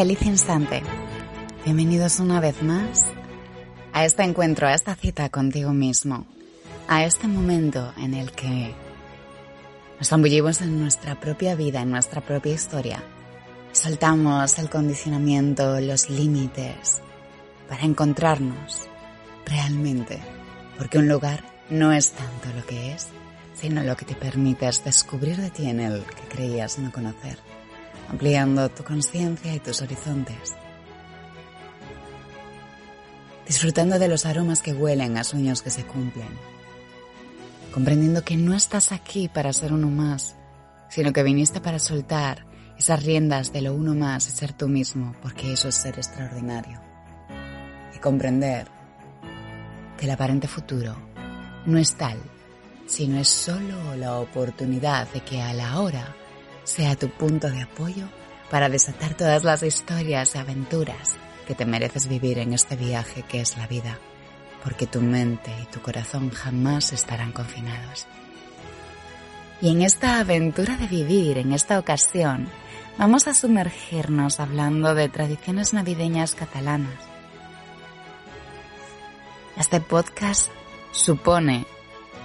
Feliz instante. Bienvenidos una vez más a este encuentro, a esta cita contigo mismo, a este momento en el que nos zambullimos en nuestra propia vida, en nuestra propia historia. Soltamos el condicionamiento, los límites, para encontrarnos realmente, porque un lugar no es tanto lo que es, sino lo que te permites descubrir de ti en el que creías no conocer, ampliando tu conciencia y tus horizontes. Disfrutando de los aromas que huelen a sueños que se cumplen, comprendiendo que no estás aquí para ser uno más, sino que viniste para soltar esas riendas de lo uno más y ser tú mismo, porque eso es ser extraordinario. Y comprender que el aparente futuro no es tal, sino es solo la oportunidad de que a la hora sea tu punto de apoyo para desatar todas las historias y aventuras que te mereces vivir en este viaje que es la vida, porque tu mente y tu corazón jamás estarán confinados. Y en esta aventura de vivir, en esta ocasión, vamos a sumergirnos hablando de tradiciones navideñas catalanas. Este podcast supone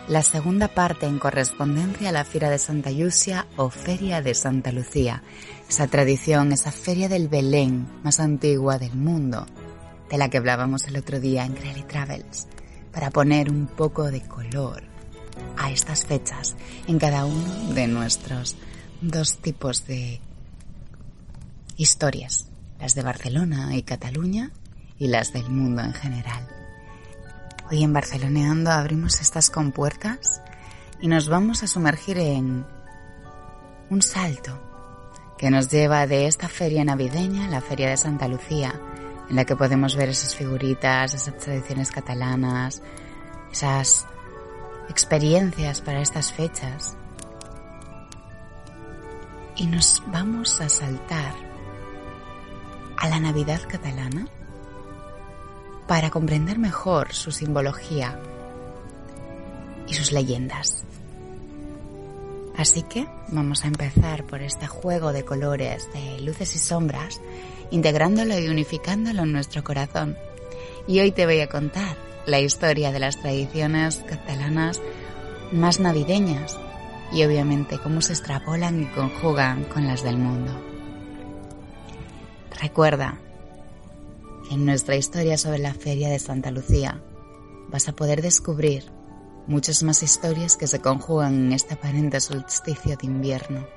la segunda parte en correspondencia a la Fira de Santa Lucia o Feria de Santa Lucía, esa tradición, esa feria del Belén más antigua del mundo, de la que hablábamos el otro día en Crowley Travels, para poner un poco de color a estas fechas en cada uno de nuestros dos tipos de historias, las de Barcelona y Cataluña y las del mundo en general. Hoy en Barceloneando abrimos estas compuertas y nos vamos a sumergir en un salto que nos lleva de esta feria navideña, la feria de Santa Lucía, en la que podemos ver esas figuritas, esas tradiciones catalanas, esas experiencias para estas fechas. Y nos vamos a saltar a la Navidad catalana para comprender mejor su simbología y sus leyendas. Así que vamos a empezar por este juego de colores, de luces y sombras, integrándolo y unificándolo en nuestro corazón. Y hoy te voy a contar la historia de las tradiciones catalanas más navideñas y obviamente cómo se extrapolan y conjugan con las del mundo. Recuerda, en nuestra historia sobre la Feria de Santa Lucía vas a poder descubrir muchas más historias que se conjugan en este aparente solsticio de invierno.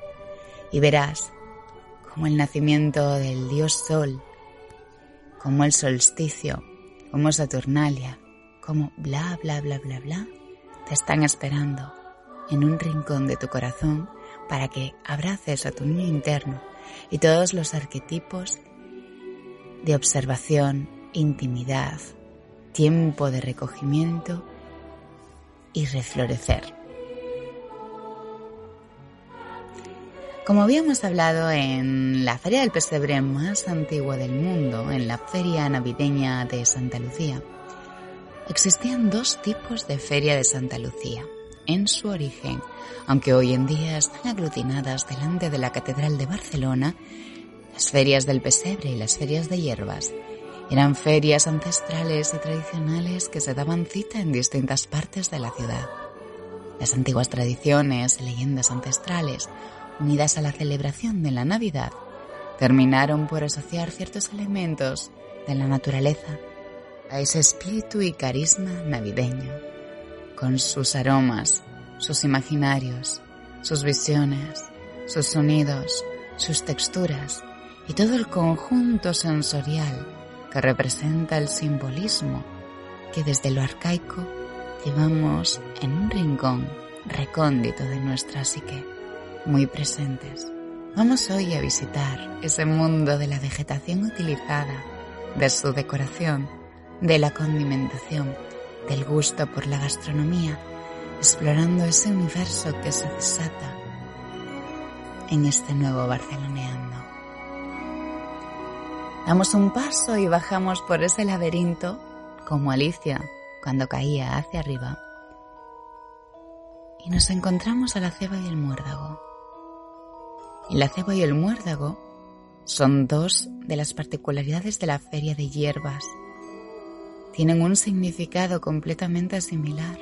Y verás como el nacimiento del dios Sol, como el solsticio, como Saturnalia, como bla bla bla bla bla, te están esperando en un rincón de tu corazón para que abraces a tu niño interno y todos los arquetipos de observación, intimidad, tiempo de recogimiento y reflorecer. Como habíamos hablado en la feria del pesebre más antigua del mundo, en la feria navideña de Santa Lucía, existían dos tipos de feria de Santa Lucía en su origen, aunque hoy en día están aglutinadas delante de la Catedral de Barcelona las ferias del pesebre y las ferias de hierbas eran ferias ancestrales y tradicionales que se daban cita en distintas partes de la ciudad. Las antiguas tradiciones y leyendas ancestrales, unidas a la celebración de la Navidad, terminaron por asociar ciertos elementos de la naturaleza a ese espíritu y carisma navideño, con sus aromas, sus imaginarios, sus visiones, sus sonidos, sus texturas y todo el conjunto sensorial que representa el simbolismo que desde lo arcaico llevamos en un rincón recóndito de nuestra psique, muy presentes. Vamos hoy a visitar ese mundo de la vegetación utilizada, de su decoración, de la condimentación, del gusto por la gastronomía, explorando ese universo que se desata en este nuevo Barceloneando. Damos un paso y bajamos por ese laberinto como Alicia cuando caía hacia arriba. Y nos encontramos a la ceba y el muérdago. Y la ceba y el muérdago son dos de las particularidades de la feria de hierbas. Tienen un significado completamente similar.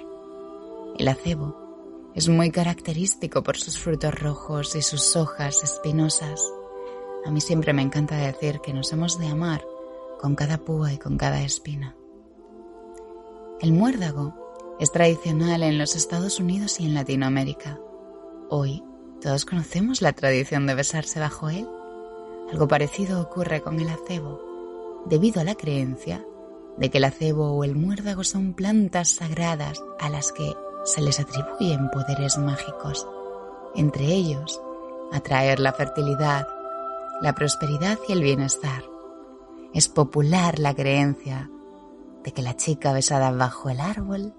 El acebo es muy característico por sus frutos rojos y sus hojas espinosas. A mí siempre me encanta decir que nos hemos de amar con cada púa y con cada espina. El muérdago es tradicional en los Estados Unidos y en Latinoamérica. Hoy todos conocemos la tradición de besarse bajo él. Algo parecido ocurre con el acebo, debido a la creencia de que el acebo o el muérdago son plantas sagradas a las que se les atribuyen poderes mágicos, entre ellos atraer la fertilidad, la prosperidad y el bienestar. Es popular la creencia de que la chica besada bajo el árbol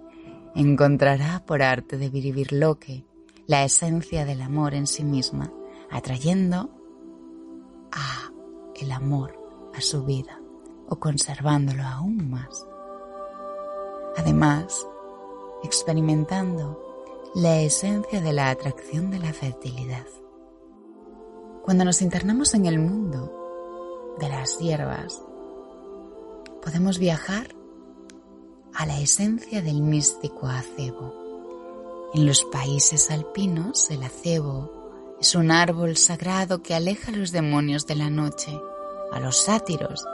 encontrará por arte de Viribirloque la esencia del amor en sí misma, atrayendo a el amor a su vida o conservándolo aún más. Además, experimentando la esencia de la atracción de la fertilidad. Cuando nos internamos en el mundo de las hierbas, podemos viajar a la esencia del místico acebo. En los países alpinos, el acebo es un árbol sagrado que aleja a los demonios de la noche, a los sátiros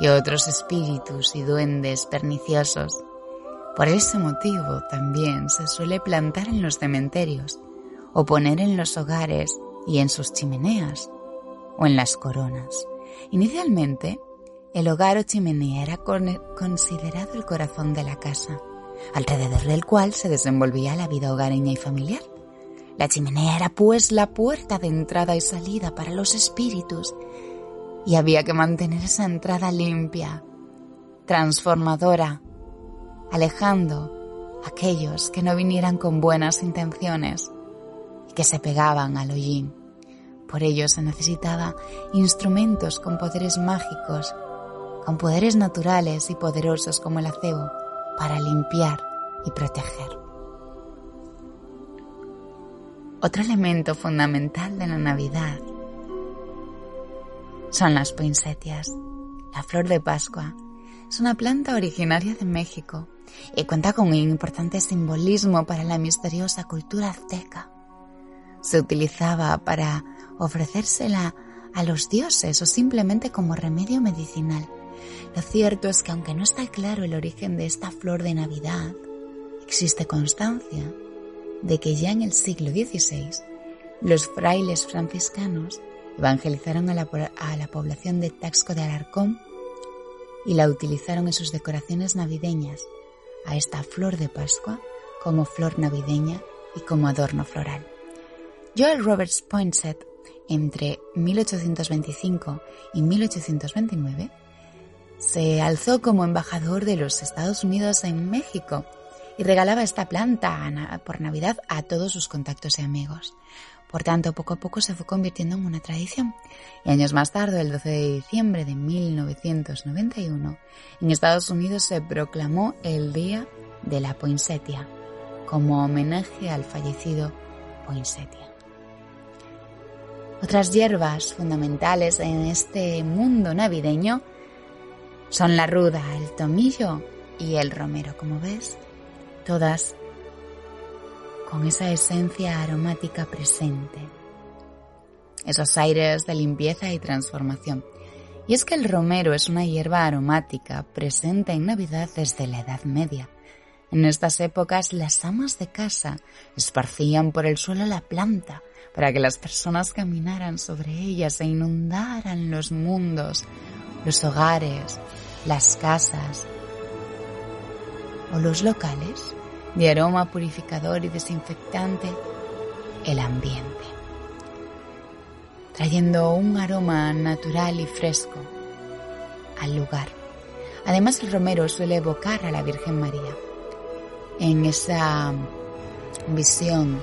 y otros espíritus y duendes perniciosos. Por ese motivo también se suele plantar en los cementerios o poner en los hogares y en sus chimeneas o en las coronas. Inicialmente el hogar o chimenea era considerado el corazón de la casa, alrededor del cual se desenvolvía la vida hogareña y familiar. La chimenea era pues la puerta de entrada y salida para los espíritus y había que mantener esa entrada limpia, transformadora, alejando aquellos que no vinieran con buenas intenciones y que se pegaban al hollín. Por ello se necesitaba instrumentos con poderes mágicos con poderes naturales y poderosos como el acebo para limpiar y proteger. Otro elemento fundamental de la Navidad son las poinsettias. La flor de Pascua es una planta originaria de México y cuenta con un importante simbolismo para la misteriosa cultura azteca. Se utilizaba para ofrecérsela a los dioses o simplemente como remedio medicinal. Lo cierto es que aunque no está claro el origen de esta flor de Navidad, existe constancia de que ya en el siglo XVI los frailes franciscanos evangelizaron a la, población de Taxco de Alarcón y la utilizaron en sus decoraciones navideñas a esta flor de Pascua como flor navideña y como adorno floral. Joel Roberts Poinsett, entre 1825 y 1829, se alzó como embajador de los Estados Unidos en México y regalaba esta planta por Navidad a todos sus contactos y amigos. Por tanto, poco a poco se fue convirtiendo en una tradición. Y años más tarde, el 12 de diciembre de 1991, en Estados Unidos se proclamó el Día de la Poinsettia, como homenaje al fallecido Poinsettia. Otras hierbas fundamentales en este mundo navideño son la ruda, el tomillo y el romero, como ves, todas con esa esencia aromática presente, esos aires de limpieza y transformación. Y es que el romero es una hierba aromática presente en Navidad desde la Edad Media. En estas épocas las amas de casa esparcían por el suelo la planta para que las personas caminaran sobre ella e inundaran los mundos los hogares, las casas o los locales de aroma purificador y desinfectante el ambiente, trayendo un aroma natural y fresco al lugar. Además el romero suele evocar a la Virgen María en esa visión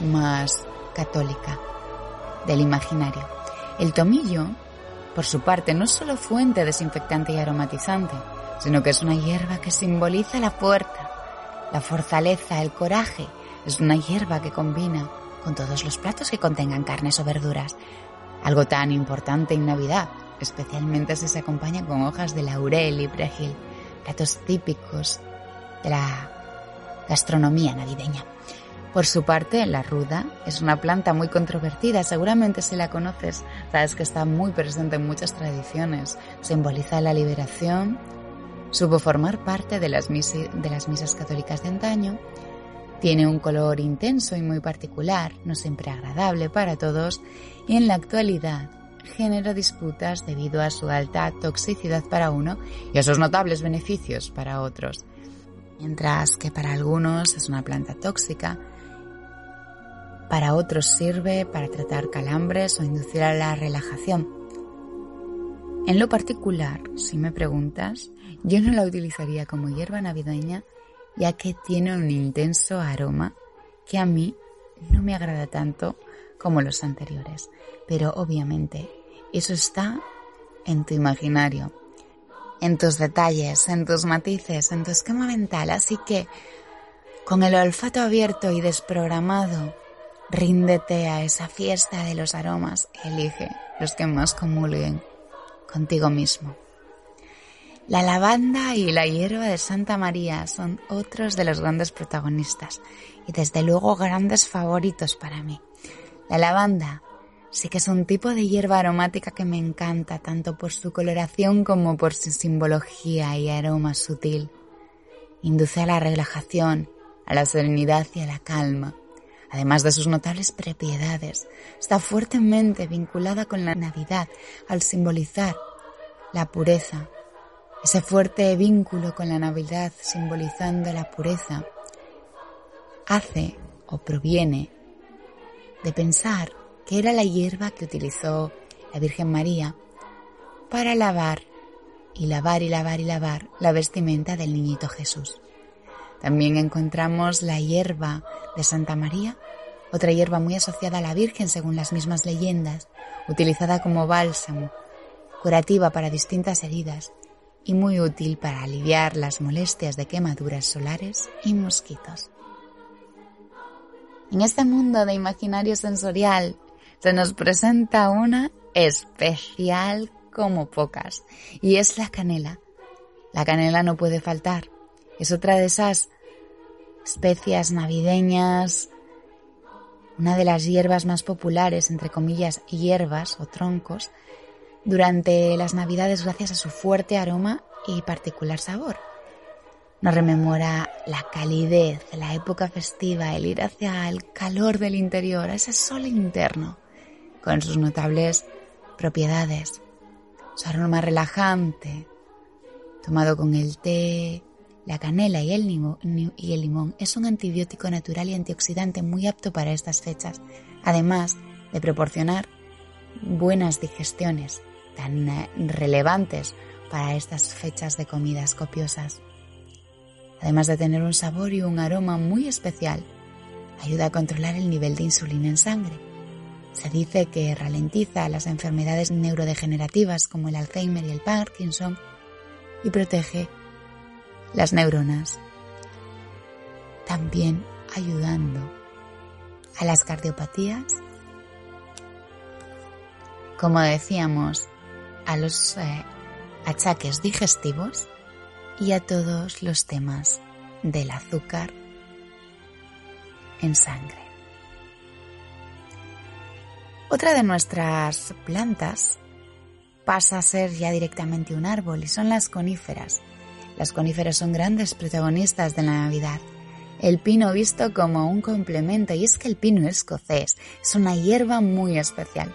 más católica del imaginario. El tomillo por su parte, no es solo fuente desinfectante y aromatizante, sino que es una hierba que simboliza la fuerza, la fortaleza, el coraje. Es una hierba que combina con todos los platos que contengan carnes o verduras. Algo tan importante en Navidad, especialmente si se acompaña con hojas de laurel y perejil, platos típicos de la gastronomía navideña. Por su parte, la ruda es una planta muy controvertida, seguramente si la conoces, sabes que está muy presente en muchas tradiciones, simboliza la liberación, supo formar parte de las, de las misas católicas de antaño, tiene un color intenso y muy particular, no siempre agradable para todos, y en la actualidad genera disputas debido a su alta toxicidad para uno y a sus notables beneficios para otros. Mientras que para algunos es una planta tóxica, para otros sirve para tratar calambres o inducir a la relajación. En lo particular, si me preguntas, yo no la utilizaría como hierba navideña ya que tiene un intenso aroma que a mí no me agrada tanto como los anteriores. Pero obviamente eso está en tu imaginario, en tus detalles, en tus matices, en tu esquema mental. Así que con el olfato abierto y desprogramado, Ríndete a esa fiesta de los aromas elige los que más comulguen contigo mismo. La lavanda y la hierba de Santa María son otros de los grandes protagonistas y desde luego grandes favoritos para mí. La lavanda sí que es un tipo de hierba aromática que me encanta tanto por su coloración como por su simbología y aroma sutil. Induce a la relajación, a la serenidad y a la calma además de sus notables propiedades, está fuertemente vinculada con la Navidad al simbolizar la pureza. Ese fuerte vínculo con la Navidad simbolizando la pureza hace o proviene de pensar que era la hierba que utilizó la Virgen María para lavar y lavar y lavar y lavar la vestimenta del niñito Jesús. También encontramos la hierba de Santa María, otra hierba muy asociada a la Virgen según las mismas leyendas, utilizada como bálsamo, curativa para distintas heridas y muy útil para aliviar las molestias de quemaduras solares y mosquitos. En este mundo de imaginario sensorial se nos presenta una especial como pocas, y es la canela. La canela no puede faltar. Es otra de esas especias navideñas, una de las hierbas más populares, entre comillas, hierbas o troncos, durante las navidades gracias a su fuerte aroma y particular sabor. Nos rememora la calidez, la época festiva, el ir hacia el calor del interior, ese sol interno, con sus notables propiedades, su aroma relajante, tomado con el té, la canela y el, limón, es un antibiótico natural y antioxidante muy apto para estas fechas, además de proporcionar buenas digestiones tan eh, relevantes para estas fechas de comidas copiosas. Además de tener un sabor y un aroma muy especial, ayuda a controlar el nivel de insulina en sangre. Se dice que ralentiza las enfermedades neurodegenerativas como el Alzheimer y el Parkinson y protege las neuronas, también ayudando a las cardiopatías, como decíamos, a los eh, achaques digestivos y a todos los temas del azúcar en sangre. Otra de nuestras plantas pasa a ser ya directamente un árbol y son las coníferas. Las coníferas son grandes protagonistas de la Navidad. El pino visto como un complemento, y es que el pino escocés es una hierba muy especial.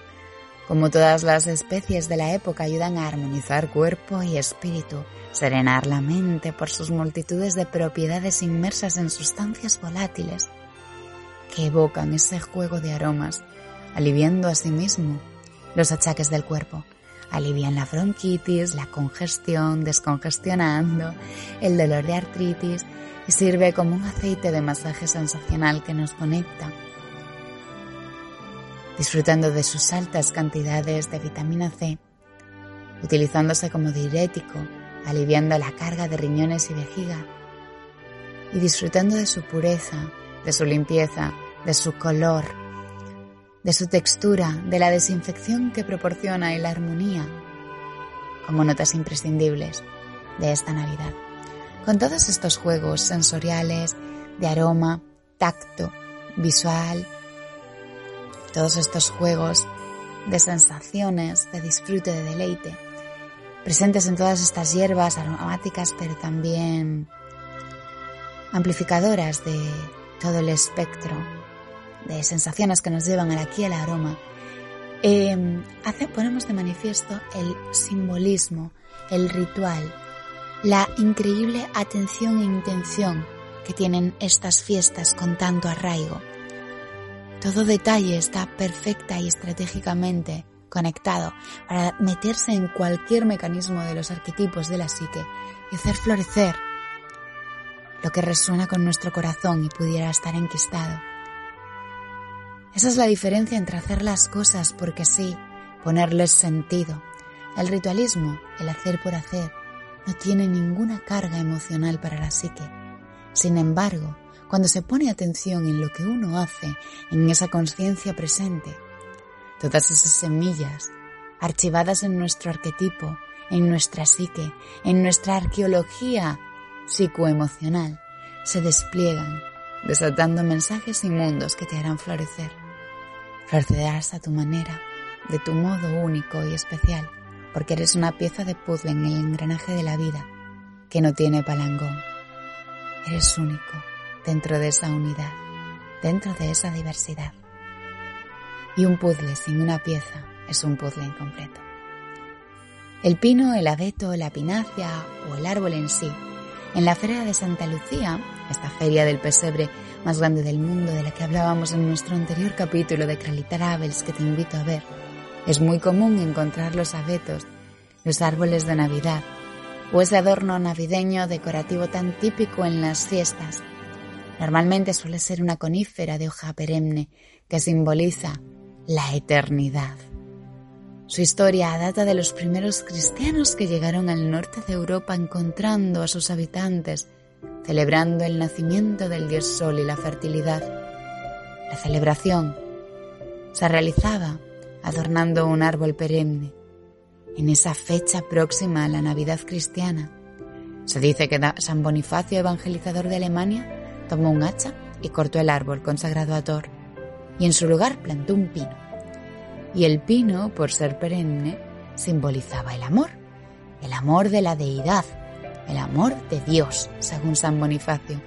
Como todas las especies de la época ayudan a armonizar cuerpo y espíritu, serenar la mente por sus multitudes de propiedades inmersas en sustancias volátiles que evocan ese juego de aromas, aliviando asimismo los achaques del cuerpo alivian la bronquitis, la congestión, descongestionando, el dolor de artritis y sirve como un aceite de masaje sensacional que nos conecta. Disfrutando de sus altas cantidades de vitamina C, utilizándose como diurético, aliviando la carga de riñones y vejiga, y disfrutando de su pureza, de su limpieza, de su color, de su textura, de la desinfección que proporciona y la armonía, como notas imprescindibles de esta Navidad. Con todos estos juegos sensoriales, de aroma, tacto, visual, todos estos juegos de sensaciones, de disfrute, de deleite, presentes en todas estas hierbas aromáticas, pero también amplificadoras de todo el espectro de sensaciones que nos llevan al aquí el aroma, eh, hace, ponemos de manifiesto el simbolismo, el ritual, la increíble atención e intención que tienen estas fiestas con tanto arraigo. Todo detalle está perfecta y estratégicamente conectado para meterse en cualquier mecanismo de los arquetipos de la psique y hacer florecer lo que resuena con nuestro corazón y pudiera estar enquistado. Esa es la diferencia entre hacer las cosas porque sí, ponerles sentido. El ritualismo, el hacer por hacer, no tiene ninguna carga emocional para la psique. Sin embargo, cuando se pone atención en lo que uno hace, en esa conciencia presente, todas esas semillas archivadas en nuestro arquetipo, en nuestra psique, en nuestra arqueología psicoemocional, se despliegan, desatando mensajes inmundos que te harán florecer. Florecerás a tu manera, de tu modo único y especial, porque eres una pieza de puzzle en el engranaje de la vida que no tiene palangón. Eres único dentro de esa unidad, dentro de esa diversidad. Y un puzzle sin una pieza es un puzzle incompleto. El pino, el abeto, la pinacia o el árbol en sí. En la Feria de Santa Lucía, esta feria del pesebre más grande del mundo de la que hablábamos en nuestro anterior capítulo de Kralitar Abels que te invito a ver, es muy común encontrar los abetos, los árboles de Navidad o ese adorno navideño decorativo tan típico en las fiestas. Normalmente suele ser una conífera de hoja perenne que simboliza la eternidad. Su historia data de los primeros cristianos que llegaron al norte de Europa encontrando a sus habitantes, celebrando el nacimiento del dios Sol y la fertilidad. La celebración se realizaba adornando un árbol perenne en esa fecha próxima a la Navidad cristiana. Se dice que San Bonifacio, evangelizador de Alemania, tomó un hacha y cortó el árbol consagrado a Thor, y en su lugar plantó un pino y el pino, por ser perenne, simbolizaba el amor, el amor de la deidad, el amor de Dios, según San Bonifacio,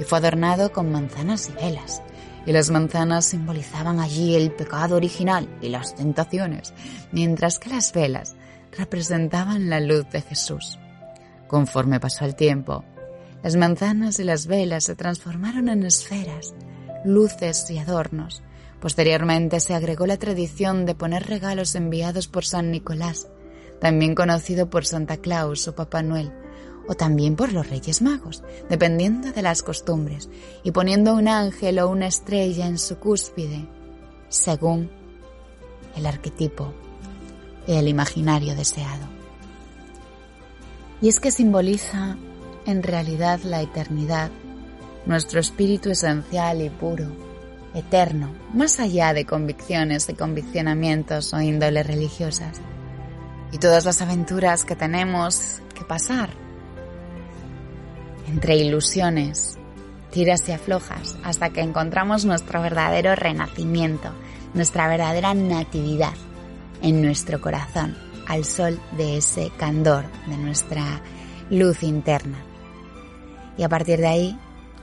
y fue adornado con manzanas y velas, y las manzanas simbolizaban allí el pecado original y las tentaciones, mientras que las velas representaban la luz de Jesús. Conforme pasó el tiempo, las manzanas y las velas se transformaron en esferas, luces y adornos, Posteriormente se agregó la tradición de poner regalos enviados por San Nicolás, también conocido por Santa Claus o Papá Noel, o también por los Reyes Magos, dependiendo de las costumbres, y poniendo un ángel o una estrella en su cúspide, según el arquetipo y el imaginario deseado. Y es que simboliza en realidad la eternidad, nuestro espíritu esencial y puro, eterno, más allá de convicciones y conviccionamientos o índoles religiosas. Y todas las aventuras que tenemos que pasar entre ilusiones, tiras y aflojas, hasta que encontramos nuestro verdadero renacimiento, nuestra verdadera natividad en nuestro corazón, al sol de ese candor, de nuestra luz interna. Y a partir de ahí,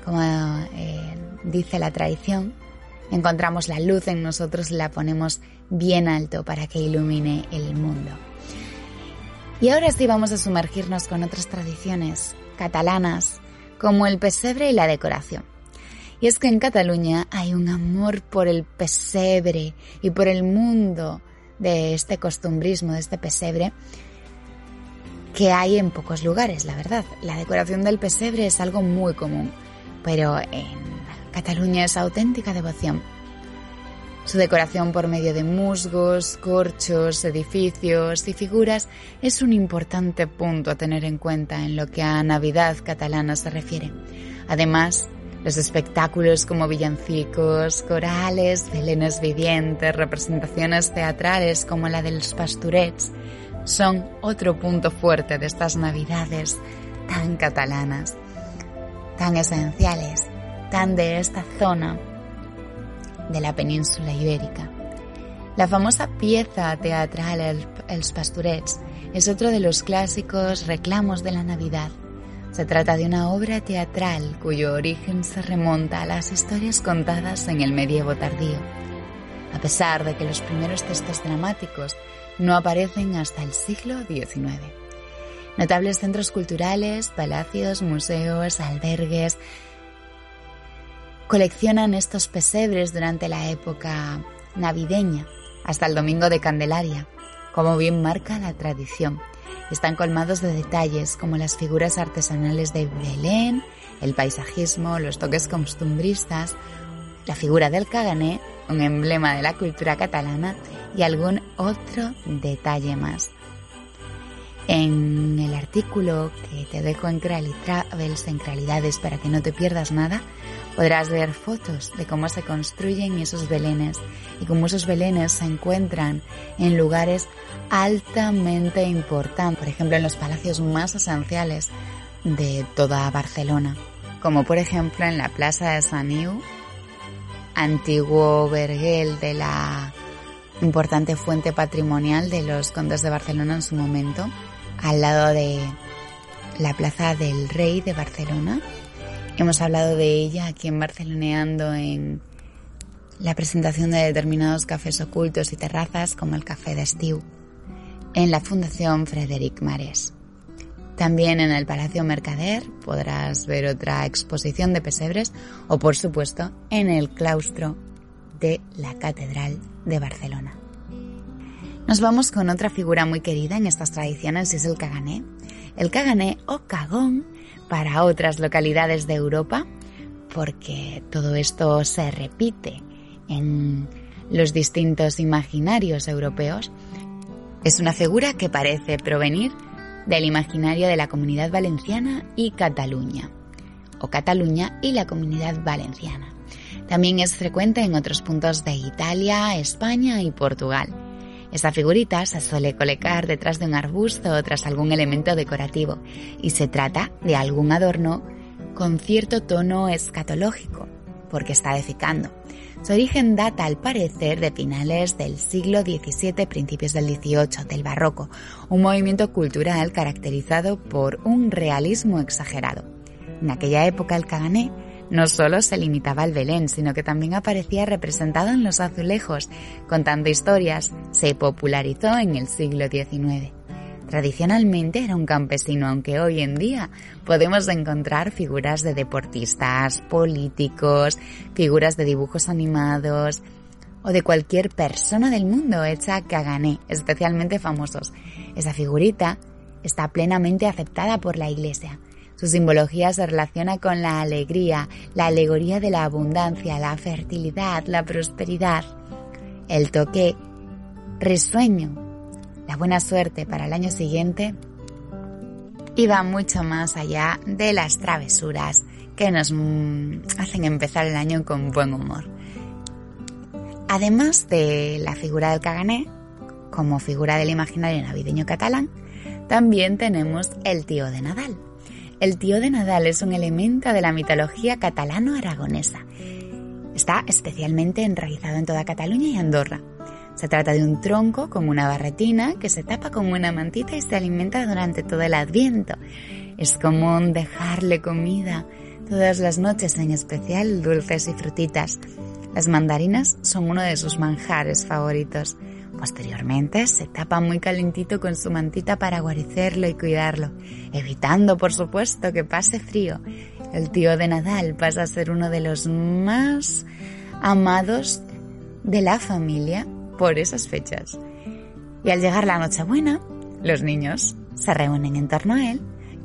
como eh, dice la tradición, encontramos la luz en nosotros y la ponemos bien alto para que ilumine el mundo. Y ahora sí vamos a sumergirnos con otras tradiciones catalanas, como el pesebre y la decoración. Y es que en Cataluña hay un amor por el pesebre y por el mundo de este costumbrismo, de este pesebre, que hay en pocos lugares, la verdad. La decoración del pesebre es algo muy común, pero en Cataluña es auténtica devoción. Su decoración por medio de musgos, corchos, edificios y figuras es un importante punto a tener en cuenta en lo que a Navidad catalana se refiere. Además, Los espectáculos como villancicos, corales, belenes vivientes, representaciones teatrales como la de los pasturets son otro punto fuerte de estas navidades tan catalanas, tan esenciales, tan de esta zona de la península ibérica. La famosa pieza teatral El, Els Pastorets es otro de los clásicos reclamos de la Navidad se trata de una obra teatral cuyo origen se remonta a las historias contadas en el medievo tardío, a pesar de que los primeros textos dramáticos no aparecen hasta el siglo XIX. Notables centros culturales, palacios, museos, albergues coleccionan estos pesebres durante la época navideña, hasta el domingo de Candelaria, como bien marca la tradición están colmados de detalles como las figuras artesanales de Belén, el paisajismo, los toques costumbristas, la figura del cagané, un emblema de la cultura catalana y algún otro detalle más. En el artículo que te dejo en Crowley Travels en para que no te pierdas nada, podrás ver fotos de cómo se construyen esos belenes y cómo esos belenes se encuentran en lugares altamente importantes, por ejemplo en los palacios más esenciales de toda Barcelona, como por ejemplo en la Plaza de Saniu, antiguo verguel de la importante fuente patrimonial de los condes de Barcelona en su momento, al lado de la Plaza del Rey de Barcelona. Hemos hablado de ella aquí en Barceloneando en la presentación de determinados cafés ocultos y terrazas como el Café de Estiu en la Fundación Frederic Marés. También en el Palacio Mercader podrás ver otra exposición de pesebres o por supuesto en el claustro de la Catedral de Barcelona. Nos vamos con otra figura muy querida en estas tradiciones y es el cagané. El cagané o cagón para otras localidades de Europa, porque todo esto se repite en los distintos imaginarios europeos. Es una figura que parece provenir del imaginario de la comunidad valenciana y Cataluña, o Cataluña y la comunidad valenciana. También es frecuente en otros puntos de Italia, España y Portugal. Esta figurita se suele colocar detrás de un arbusto o tras algún elemento decorativo y se trata de algún adorno con cierto tono escatológico, porque está edificando. Su origen data al parecer de finales del siglo XVII, principios del XVIII, del barroco, un movimiento cultural caracterizado por un realismo exagerado. En aquella época el cagané no solo se limitaba al Belén, sino que también aparecía representado en los azulejos. Contando historias, se popularizó en el siglo XIX. Tradicionalmente era un campesino, aunque hoy en día podemos encontrar figuras de deportistas, políticos, figuras de dibujos animados o de cualquier persona del mundo hecha cagané, especialmente famosos. Esa figurita está plenamente aceptada por la Iglesia. Su simbología se relaciona con la alegría, la alegoría de la abundancia, la fertilidad, la prosperidad, el toque risueño, la buena suerte para el año siguiente. Y va mucho más allá de las travesuras que nos hacen empezar el año con buen humor. Además de la figura del cagané, como figura del imaginario navideño catalán, también tenemos el tío de Nadal, el tío de Nadal es un elemento de la mitología catalano-aragonesa. Está especialmente enraizado en toda Cataluña y Andorra. Se trata de un tronco con una barretina que se tapa con una mantita y se alimenta durante todo el adviento. Es común dejarle comida todas las noches, en especial dulces y frutitas. Las mandarinas son uno de sus manjares favoritos. Posteriormente se tapa muy calentito con su mantita para guarecerlo y cuidarlo, evitando por supuesto que pase frío. El tío de Nadal pasa a ser uno de los más amados de la familia por esas fechas. Y al llegar la Nochebuena, los niños se reúnen en torno a él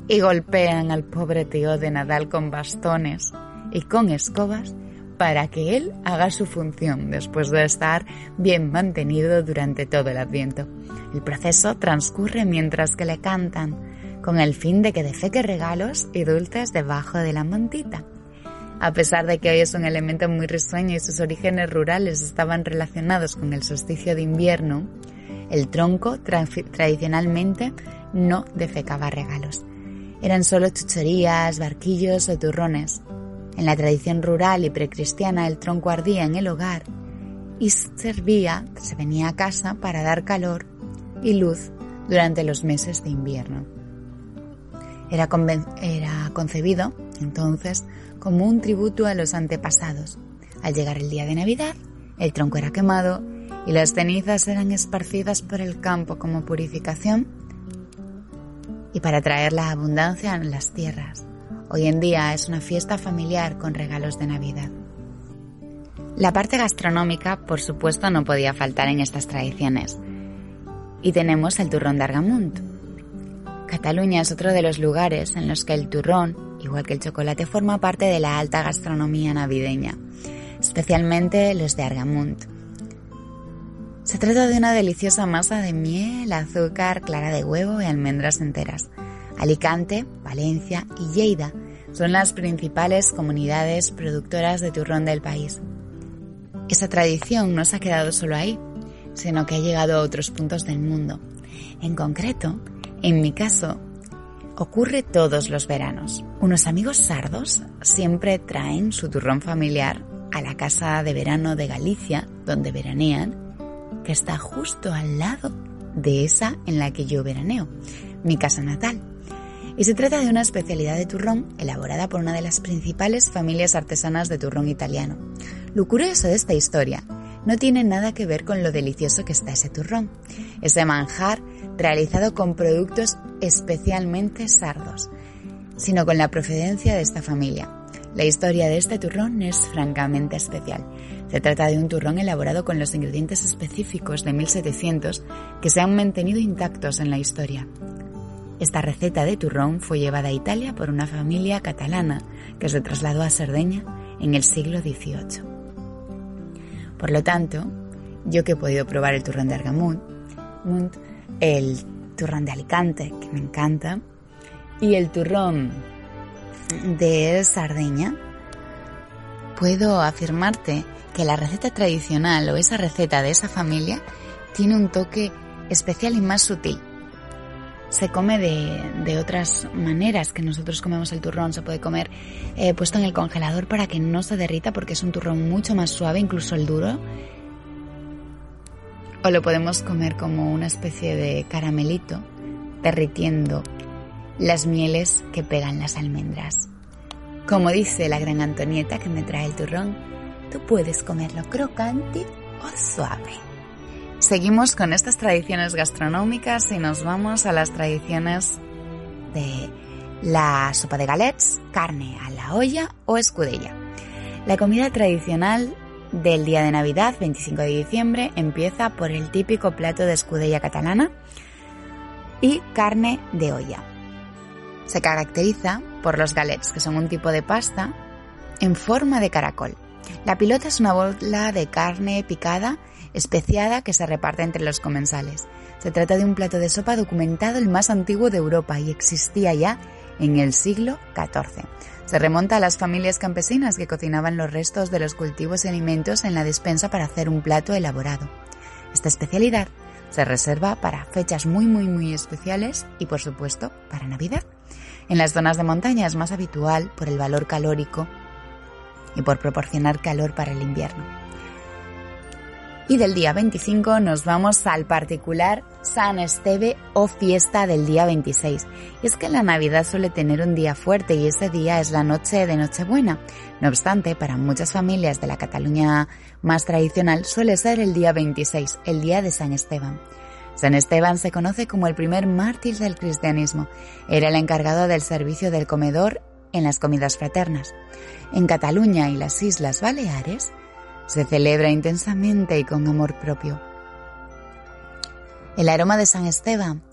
y golpean al pobre tío de Nadal con bastones y con escobas para que Él haga su función después de estar bien mantenido durante todo el adviento. El proceso transcurre mientras que le cantan, con el fin de que defeque regalos y dulces debajo de la mantita. A pesar de que hoy es un elemento muy risueño y sus orígenes rurales estaban relacionados con el solsticio de invierno, el tronco tradicionalmente no defecaba regalos. Eran solo chucherías, barquillos o turrones. En la tradición rural y precristiana el tronco ardía en el hogar y servía, se venía a casa para dar calor y luz durante los meses de invierno. Era, era concebido entonces como un tributo a los antepasados. Al llegar el día de Navidad, el tronco era quemado y las cenizas eran esparcidas por el campo como purificación y para traer la abundancia en las tierras. Hoy en día es una fiesta familiar con regalos de Navidad. La parte gastronómica, por supuesto, no podía faltar en estas tradiciones. Y tenemos el turrón de Argamunt. Cataluña es otro de los lugares en los que el turrón, igual que el chocolate, forma parte de la alta gastronomía navideña, especialmente los de Argamunt. Se trata de una deliciosa masa de miel, azúcar, clara de huevo y almendras enteras. Alicante, Valencia y Lleida son las principales comunidades productoras de turrón del país. Esa tradición no se ha quedado solo ahí, sino que ha llegado a otros puntos del mundo. En concreto, en mi caso, ocurre todos los veranos. Unos amigos sardos siempre traen su turrón familiar a la casa de verano de Galicia, donde veranean, que está justo al lado de esa en la que yo veraneo, mi casa natal. Y se trata de una especialidad de turrón elaborada por una de las principales familias artesanas de turrón italiano. Lo curioso de esta historia no tiene nada que ver con lo delicioso que está ese turrón, ese manjar realizado con productos especialmente sardos, sino con la procedencia de esta familia. La historia de este turrón es francamente especial. Se trata de un turrón elaborado con los ingredientes específicos de 1700 que se han mantenido intactos en la historia. Esta receta de turrón fue llevada a Italia por una familia catalana que se trasladó a Cerdeña en el siglo XVIII. Por lo tanto, yo que he podido probar el turrón de Argamunt, el turrón de Alicante, que me encanta, y el turrón de Sardeña, puedo afirmarte que la receta tradicional o esa receta de esa familia tiene un toque especial y más sutil se come de, otras maneras que nosotros comemos el turrón. Se puede comer eh, puesto en el congelador para que no se derrita porque es un turrón mucho más suave, incluso el duro. O lo podemos comer como una especie de caramelito, derritiendo las mieles que pegan las almendras. Como dice la gran Antonieta que me trae el turrón, tú puedes comerlo crocante o suave. Seguimos con estas tradiciones gastronómicas y nos vamos a las tradiciones de la sopa de galets, carne a la olla o escudella. La comida tradicional del día de Navidad, 25 de diciembre, empieza por el típico plato de escudella catalana y carne de olla. Se caracteriza por los galets, que son un tipo de pasta en forma de caracol. La pilota es una bola de carne picada especiada que se reparte entre los comensales. Se trata de un plato de sopa documentado el más antiguo de Europa y existía ya en el siglo XIV. Se remonta a las familias campesinas que cocinaban los restos de los cultivos y alimentos en la despensa para hacer un plato elaborado. Esta especialidad se reserva para fechas muy muy muy especiales y por supuesto para Navidad. En las zonas de montaña es más habitual por el valor calórico y por proporcionar calor para el invierno y del día 25 nos vamos al particular San Esteve o fiesta del día 26. Y es que la Navidad suele tener un día fuerte y ese día es la noche de Nochebuena. No obstante, para muchas familias de la Cataluña más tradicional suele ser el día 26, el día de San Esteban. San Esteban se conoce como el primer mártir del cristianismo. Era el encargado del servicio del comedor en las comidas fraternas. En Cataluña y las Islas Baleares, se celebra intensamente y con amor propio. El aroma de San Esteban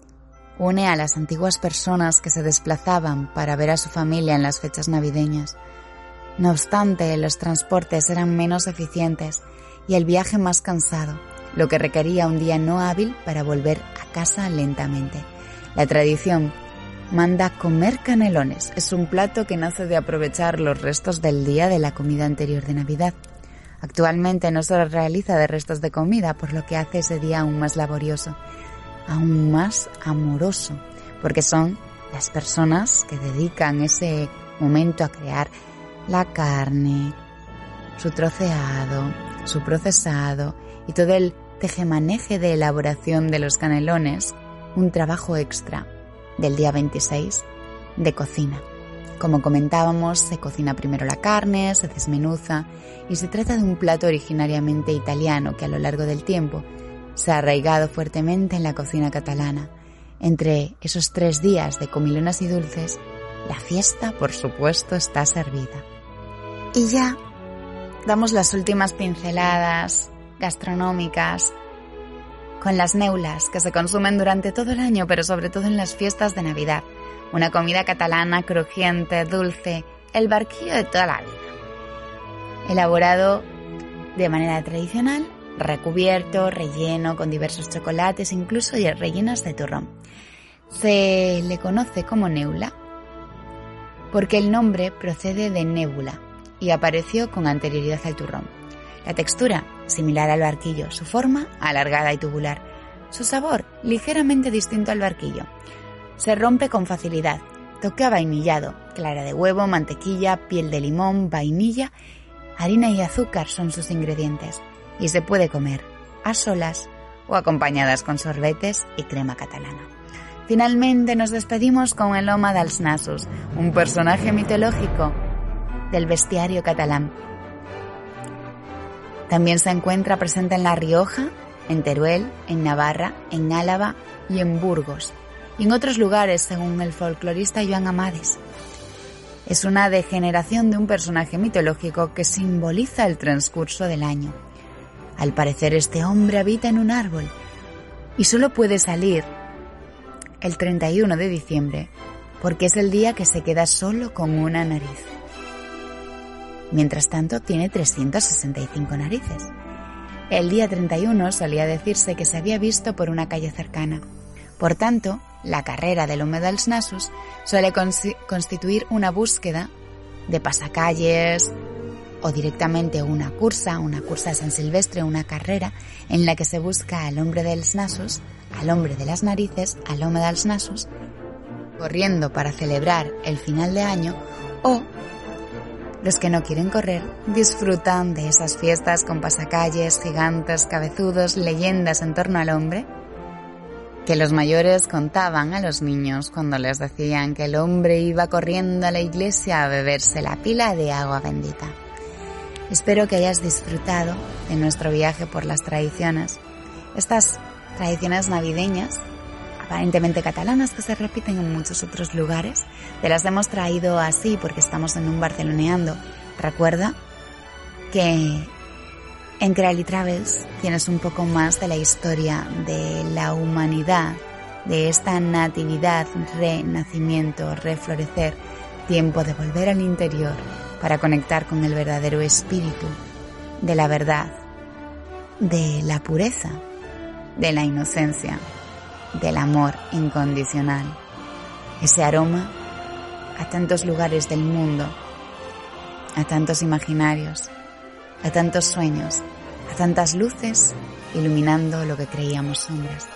une a las antiguas personas que se desplazaban para ver a su familia en las fechas navideñas. No obstante, los transportes eran menos eficientes y el viaje más cansado, lo que requería un día no hábil para volver a casa lentamente. La tradición manda comer canelones. Es un plato que nace de aprovechar los restos del día de la comida anterior de Navidad. Actualmente no se realiza de restos de comida, por lo que hace ese día aún más laborioso, aún más amoroso, porque son las personas que dedican ese momento a crear la carne, su troceado, su procesado y todo el tejemaneje de elaboración de los canelones, un trabajo extra del día 26 de cocina. Como comentábamos, se cocina primero la carne, se desmenuza y se trata de un plato originariamente italiano que a lo largo del tiempo se ha arraigado fuertemente en la cocina catalana. Entre esos tres días de comilonas y dulces, la fiesta, por supuesto, está servida. Y ya damos las últimas pinceladas gastronómicas con las neulas que se consumen durante todo el año, pero sobre todo en las fiestas de Navidad. Una comida catalana crujiente, dulce, el barquillo de toda la vida. Elaborado de manera tradicional, recubierto, relleno con diversos chocolates, incluso rellenos de turrón. Se le conoce como neula porque el nombre procede de nébula y apareció con anterioridad al turrón. La textura, similar al barquillo, su forma, alargada y tubular. Su sabor, ligeramente distinto al barquillo. Se rompe con facilidad. Toque vainillado, clara de huevo, mantequilla, piel de limón, vainilla, harina y azúcar son sus ingredientes. Y se puede comer a solas o acompañadas con sorbetes y crema catalana. Finalmente nos despedimos con el Oma dels Nassos, un personaje mitológico del bestiario catalán también se encuentra presente en La Rioja, en Teruel, en Navarra, en Álava y en Burgos, y en otros lugares según el folclorista Joan Amades. Es una degeneración de un personaje mitológico que simboliza el transcurso del año. Al parecer este hombre habita en un árbol y solo puede salir el 31 de diciembre porque es el día que se queda solo con una nariz. Mientras tanto, tiene 365 narices. El día 31 solía decirse que se había visto por una calle cercana. Por tanto, la carrera del húmedo dels Nasus suele constituir una búsqueda de pasacalles o directamente una cursa, una cursa San Silvestre, una carrera en la que se busca al hombre dels Nasus, al hombre de las narices, al hombre dels Nasus, corriendo para celebrar el final de año o los que no quieren correr disfrutan de esas fiestas con pasacalles, gigantes, cabezudos, leyendas en torno al hombre que los mayores contaban a los niños cuando les decían que el hombre iba corriendo a la iglesia a beberse la pila de agua bendita. Espero que hayas disfrutado de nuestro viaje por las tradiciones, estas tradiciones navideñas aparentemente catalanas que se repiten en muchos otros lugares. Te las hemos traído así porque estamos en un barceloneando. Recuerda que en Creali Travels tienes un poco más de la historia de la humanidad, de esta natividad, renacimiento, reflorecer, tiempo de volver al interior para conectar con el verdadero espíritu de la verdad, de la pureza, de la inocencia del amor incondicional, ese aroma a tantos lugares del mundo, a tantos imaginarios, a tantos sueños, a tantas luces iluminando lo que creíamos sombras.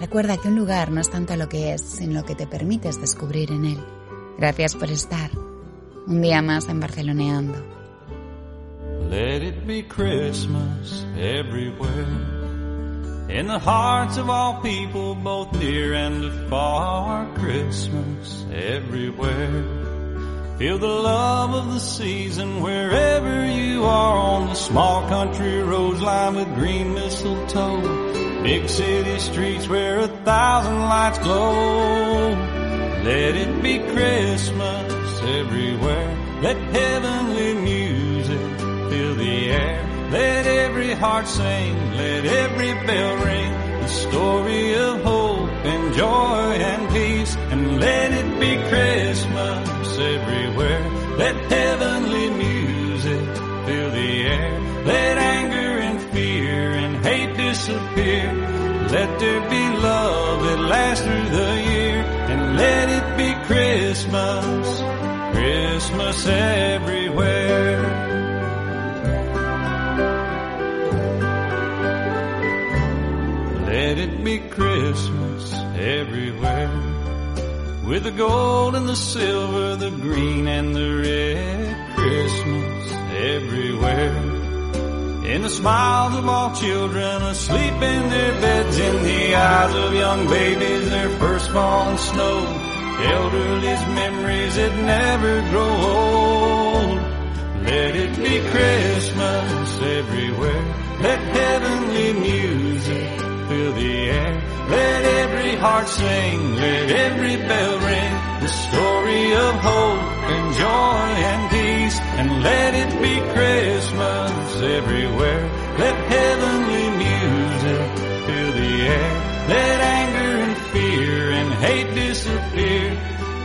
Recuerda que un lugar no es tanto lo que es, sino lo que te permites descubrir en él. Gracias por estar un día más en Barceloneando. Let it be Christmas everywhere. In the hearts of all people, both near and afar. Christmas everywhere. Feel the love of the season wherever you are on the small country roads lined with green mistletoe. Big city streets where a thousand lights glow. Let it be Christmas everywhere. Let heavenly music fill the air. Let every heart sing. Let every bell ring. The story of hope and joy and peace. And let it be Christmas everywhere. Let heavenly music fill the air. Let anger and fear and hate disappear. Let there be love that lasts through the year. And let it be Christmas, Christmas everywhere. Be Christmas everywhere. With the gold and the silver, the green and the red. Christmas everywhere. In the smiles of all children asleep in their beds, in the eyes of young babies, their first fallen snow. Elderly's memories that never grow old. Let it be Christmas everywhere. Let heavenly music every heart sing, let every bell ring. The story of hope and joy and peace. And let it be Christmas everywhere. Let heavenly music fill the air. Let anger and fear and hate disappear.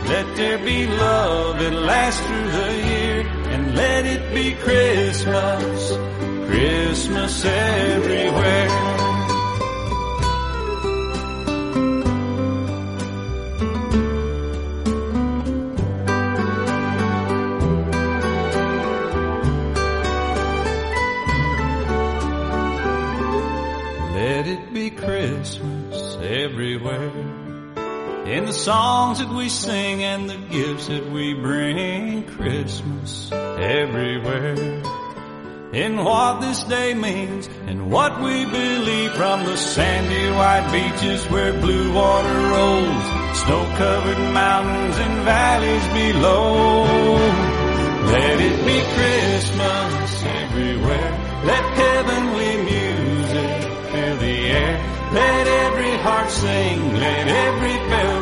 Let there be love that lasts through the year. And let it be Christmas, Christmas everywhere. Songs that we sing and the gifts that we bring, Christmas everywhere. In what this day means and what we believe from the sandy white beaches where blue water rolls, snow-covered mountains and valleys below. Let it be Christmas everywhere. Let heavenly music fill the air. Let every heart sing, let every bell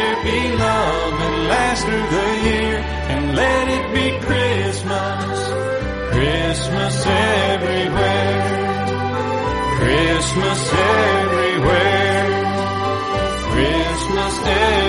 there be love and last through the year. And let it be Christmas, Christmas everywhere, Christmas everywhere, Christmas everywhere.